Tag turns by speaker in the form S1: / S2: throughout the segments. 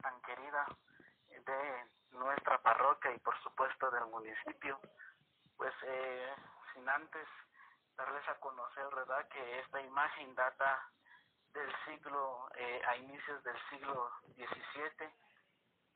S1: tan querida de nuestra parroquia y por supuesto del municipio, pues eh, sin antes darles a conocer, ¿verdad?, que esta imagen data del siglo, eh, a inicios del siglo XVII,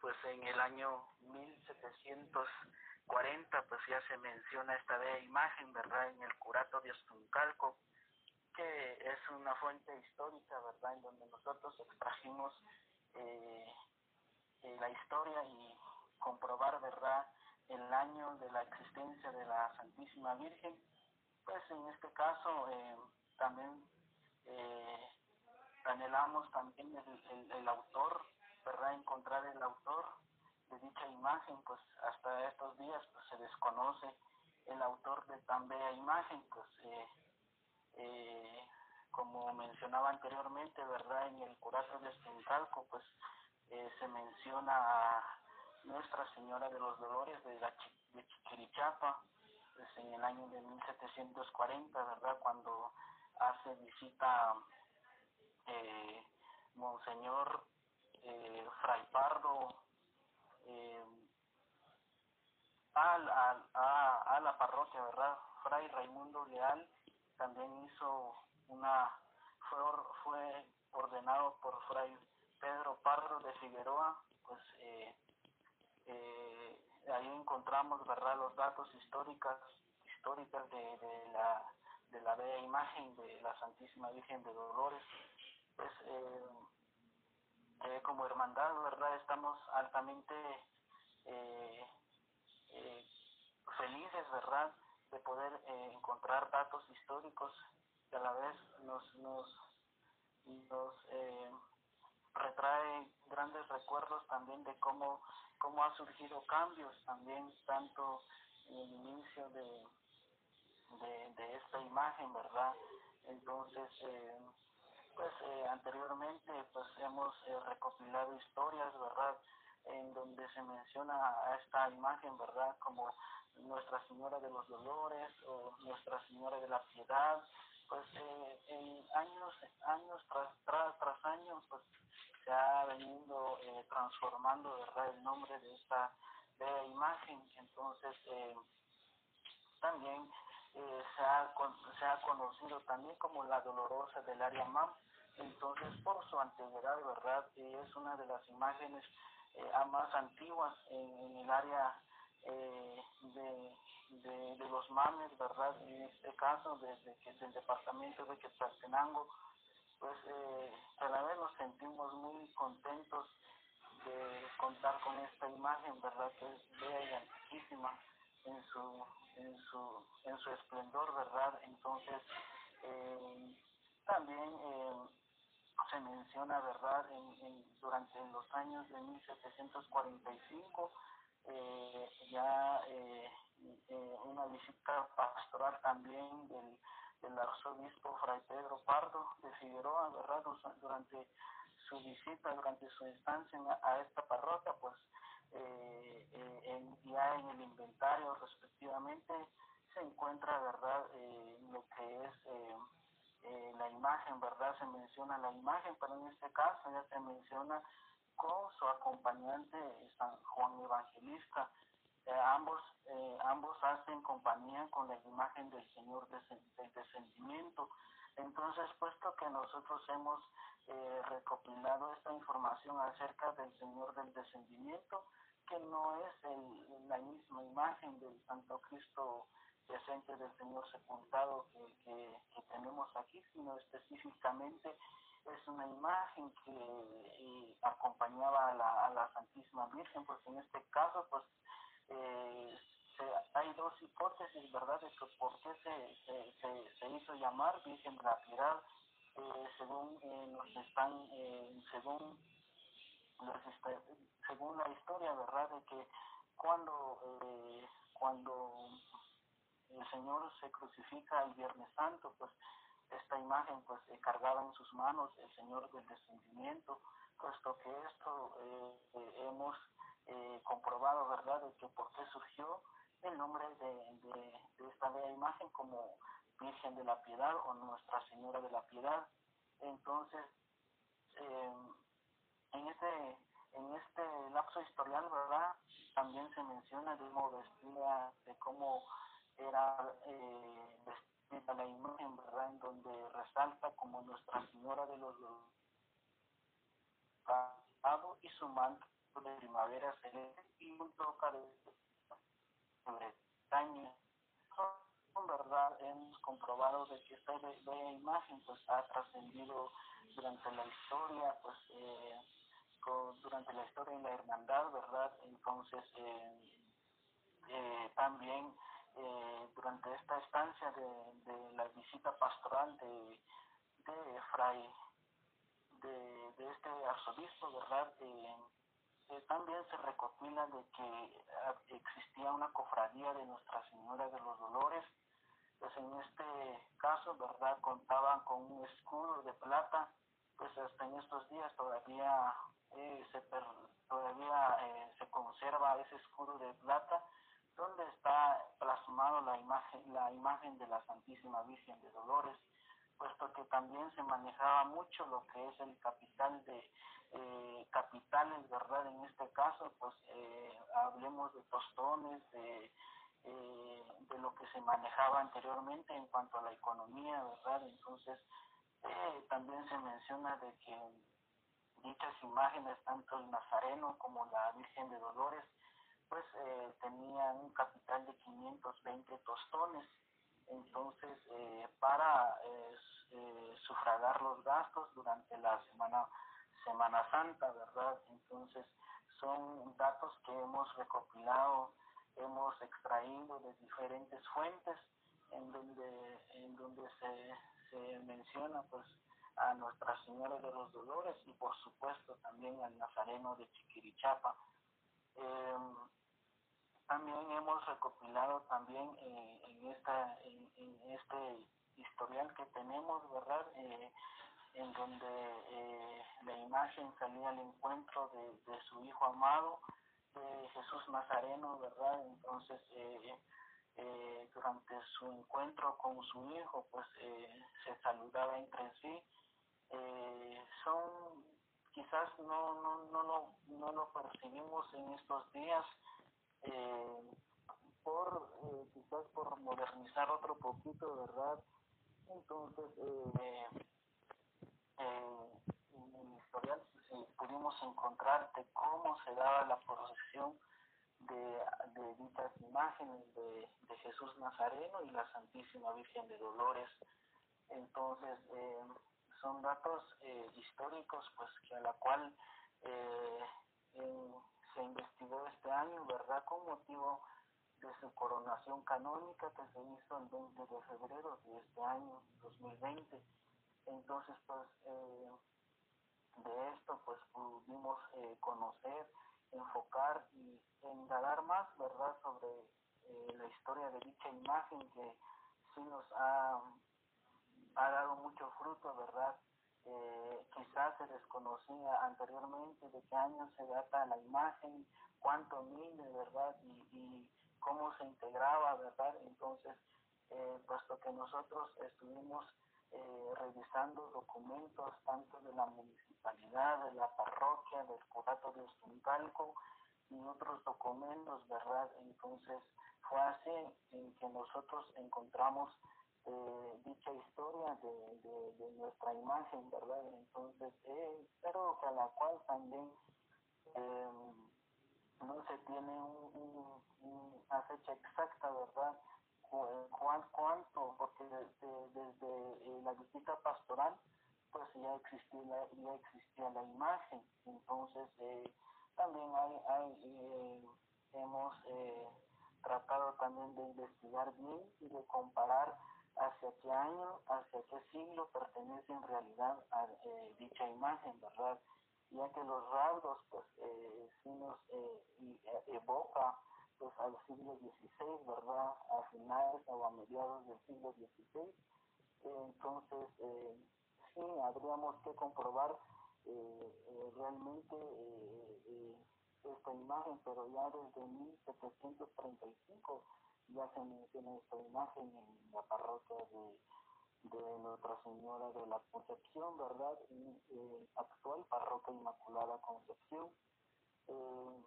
S1: pues en el año 1740, pues ya se menciona esta bella imagen, ¿verdad?, en el curato de Ostuncalco, que es una fuente histórica, ¿verdad?, en donde nosotros extrajimos eh, eh, la historia y comprobar, ¿verdad?, el año de la existencia de la Santísima Virgen, pues en este caso eh, también eh, anhelamos también el, el, autor, ¿verdad?, encontrar el autor de dicha imagen, pues hasta estos días pues se desconoce el autor de tan bella imagen, pues eh, eh, como mencionaba anteriormente, ¿verdad? En el curato de Estincalco, pues eh, se menciona a Nuestra Señora de los Dolores de, la, de Chiquirichapa, pues en el año de 1740, ¿verdad? Cuando hace visita eh, Monseñor eh, Fray Pardo eh, al, al, a, a la parroquia, ¿verdad? Fray Raimundo Leal también hizo una, fue, fue ordenado por Fray Pedro Pardo de Figueroa, pues eh, eh, ahí encontramos verdad los datos históricos históricas de, de la de la bella imagen de la Santísima Virgen de Dolores. Pues eh, eh, como hermandad verdad estamos altamente felices verdad de poder encontrar datos históricos que a la vez nos nos nos retrae grandes recuerdos también de cómo, cómo ha surgido cambios también, tanto en el inicio de, de, esta imagen, ¿verdad? Entonces, eh, pues eh, anteriormente pues hemos eh, recopilado historias, ¿verdad? En donde se menciona a esta imagen, ¿verdad? Como Nuestra Señora de los Dolores o Nuestra Señora de la Piedad, pues eh, en años años tras tras tras años pues se ha venido eh, transformando verdad el nombre de esta bella imagen. Entonces eh, también eh, se ha se ha conocido también como la dolorosa del área MAM entonces por su antigüedad verdad es una de las imágenes eh, más antiguas en, el área eh, de, de, de, los mames, ¿verdad? En este caso, desde que del departamento de Quetzaltenango, pues eh, a vez nos sentimos muy contentos de contar con esta imagen, ¿verdad? Que es bella y antiquísima en su, en su, en su esplendor, ¿verdad? Entonces, eh, también eh, se menciona, ¿verdad? En, en, durante los años de 1745, eh, ya eh, eh, una visita pastoral también del, del arzobispo Fray Pedro Pardo de Figueroa, ¿verdad? Durante su visita, durante su estancia a, esta parroquia, pues eh, eh, ya en el inventario respectivamente se encuentra, ¿verdad? Eh, lo que es eh, eh, la imagen, ¿verdad? Se menciona la imagen, pero en este caso ya se menciona con su acompañante San Juan Evangelista. Eh, ambos, eh, ambos hacen compañía con la imagen del Señor del Descendimiento. Entonces, puesto que nosotros hemos eh, recopilado esta información acerca del Señor del Descendimiento, que no es el, la misma imagen del Santo Cristo presente del Señor sepultado que, que, tenemos aquí, sino específicamente es una imagen que eh, acompañaba a la, a la Santísima Virgen, pues en este caso, pues eh, se, hay dos hipótesis, ¿verdad?, de que por qué se, se, se, hizo llamar Virgen de la Piedad, eh, según eh, nos están, eh, según, los, este, según la historia, ¿verdad?, de que cuando, eh, cuando el Señor se crucifica el Viernes Santo, pues esta imagen pues cargaba en sus manos el Señor del descendimiento, puesto que esto eh, hemos eh, comprobado, ¿verdad?, de que por qué surgió el nombre de, de, esta bella imagen como Virgen de la Piedad o Nuestra Señora de la Piedad. Entonces, eh, en, este, en este lapso historial, ¿verdad? También se menciona de cómo vestía, de cómo era eh, vestida la imagen, ¿verdad? En donde resalta como Nuestra Señora de los y su manto de primavera celeste y un toca de Bretaña. Son verdad, hemos comprobado de que esta bella imagen pues ha trascendido durante la historia, pues eh, durante la historia de la hermandad, ¿verdad? Entonces, eh, eh, también eh, durante esta estancia de, la visita pastoral de, de Fray, de, de este arzobispo, ¿verdad? También se recopila de que ah, existía una cofradía de Nuestra Señora de los Dolores, pues en este caso, ¿verdad? Contaban con un escudo de plata, pues hasta en estos días todavía eh, se todavía eh, se conserva ese escudo de plata donde está plasmado la imagen la imagen de la Santísima Virgen de Dolores puesto que también se manejaba mucho lo que es el capital de eh, capitales verdad en este caso pues hablemos de tostones de de lo que se manejaba anteriormente en cuanto a la economía verdad entonces también se menciona de que dichas imágenes, tanto el Nazareno como la Virgen de Dolores, pues eh, tenían un capital de 520 tostones. Entonces, eh, para eh, sufragar los gastos durante la Semana, semana Santa, ¿verdad? Entonces, son datos que hemos recopilado, hemos extraído de diferentes fuentes en donde, en donde se, se menciona, pues, a Nuestra Señora de los Dolores y por supuesto también al Nazareno de Chiquirichapa. Em, también hemos recopilado también eh, en, esta, en, este historial que tenemos, ¿verdad? Eh, en donde eh, la imagen salía al encuentro de, de, su hijo amado, de Jesús Nazareno, ¿verdad? Entonces, durante su encuentro con su hijo, pues se saludaba entre sí eh, son quizás no, no, no, lo, no lo percibimos en estos días eh, por eh, quizás por modernizar otro poquito verdad entonces eh, eh, en el historial si pudimos encontrar de cómo se daba la procesión de, de dichas imágenes de, de Jesús Nazareno y la Santísima Virgen de Dolores entonces eh, son datos eh, históricos pues que a la cual eh, se investigó este año, ¿verdad? Con motivo de su coronación canónica que se hizo el 20 de febrero de este año 2020. Entonces, pues, eh, de esto, pues, pudimos conocer, enfocar y indagar más, ¿verdad?, sobre la historia de dicha imagen que sí nos ha ha dado mucho fruto, ¿verdad? Eh, quizás se desconocía anteriormente de qué año se data la imagen, cuánto mide, ¿verdad? Y, y cómo se integraba, ¿verdad? Entonces, eh, puesto que nosotros estuvimos eh, revisando documentos tanto de la municipalidad, de la parroquia, del curato de Ostuncalco y otros documentos, ¿verdad? Entonces, fue así en que nosotros encontramos eh, dicha historia de, nuestra imagen, ¿verdad? Entonces, eh, pero a la cual también eh, no se tiene un, una fecha exacta, ¿verdad? ¿Cuánto? Porque desde, desde la visita pastoral, pues ya existía la, ya existía la imagen. Entonces, también hay, hay hemos tratado también de investigar bien y de comparar hacia qué año, hacia qué siglo pertenece en realidad eh, dicha imagen, ¿verdad? Ya que los rasgos, pues, eh, sí nos eh, eh evoca, pues, al siglo XVI, ¿verdad? A finales o a mediados del siglo XVI. entonces, sí, habríamos que comprobar realmente esta imagen, pero ya desde 1735 ya se menciona esta imagen en la parroquia de, de Nuestra Señora de la Concepción, ¿verdad? Eh, actual parroquia Inmaculada Concepción. Eh,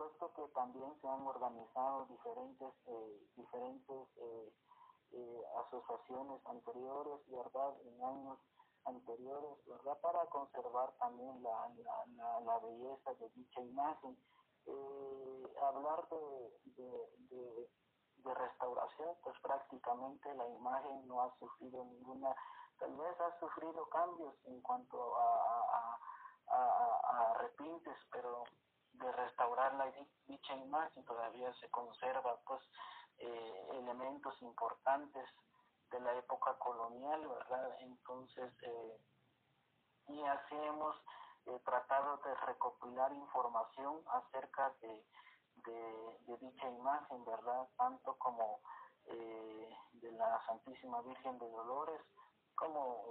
S1: puesto que también se han organizado diferentes, eh, diferentes eh, eh, asociaciones anteriores, ¿verdad? En años anteriores, ¿verdad? Para conservar también la, la, la, belleza de dicha imagen. hablar de, de, de, restauración, pues prácticamente la imagen no ha sufrido ninguna, tal vez ha sufrido cambios en cuanto a, a, a repintes, pero de restaurar la dicha imagen todavía se conserva pues eh, elementos importantes de la época colonial verdad entonces eh, y así hemos eh, tratado de recopilar información acerca de, de, dicha imagen verdad tanto como de la Santísima Virgen de Dolores como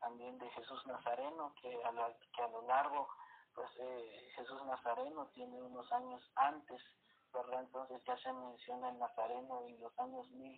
S1: también de Jesús Nazareno que a, la, que a lo largo pues eh, Jesús Nazareno tiene unos años antes, ¿verdad? Entonces ya se menciona el Nazareno en los años mil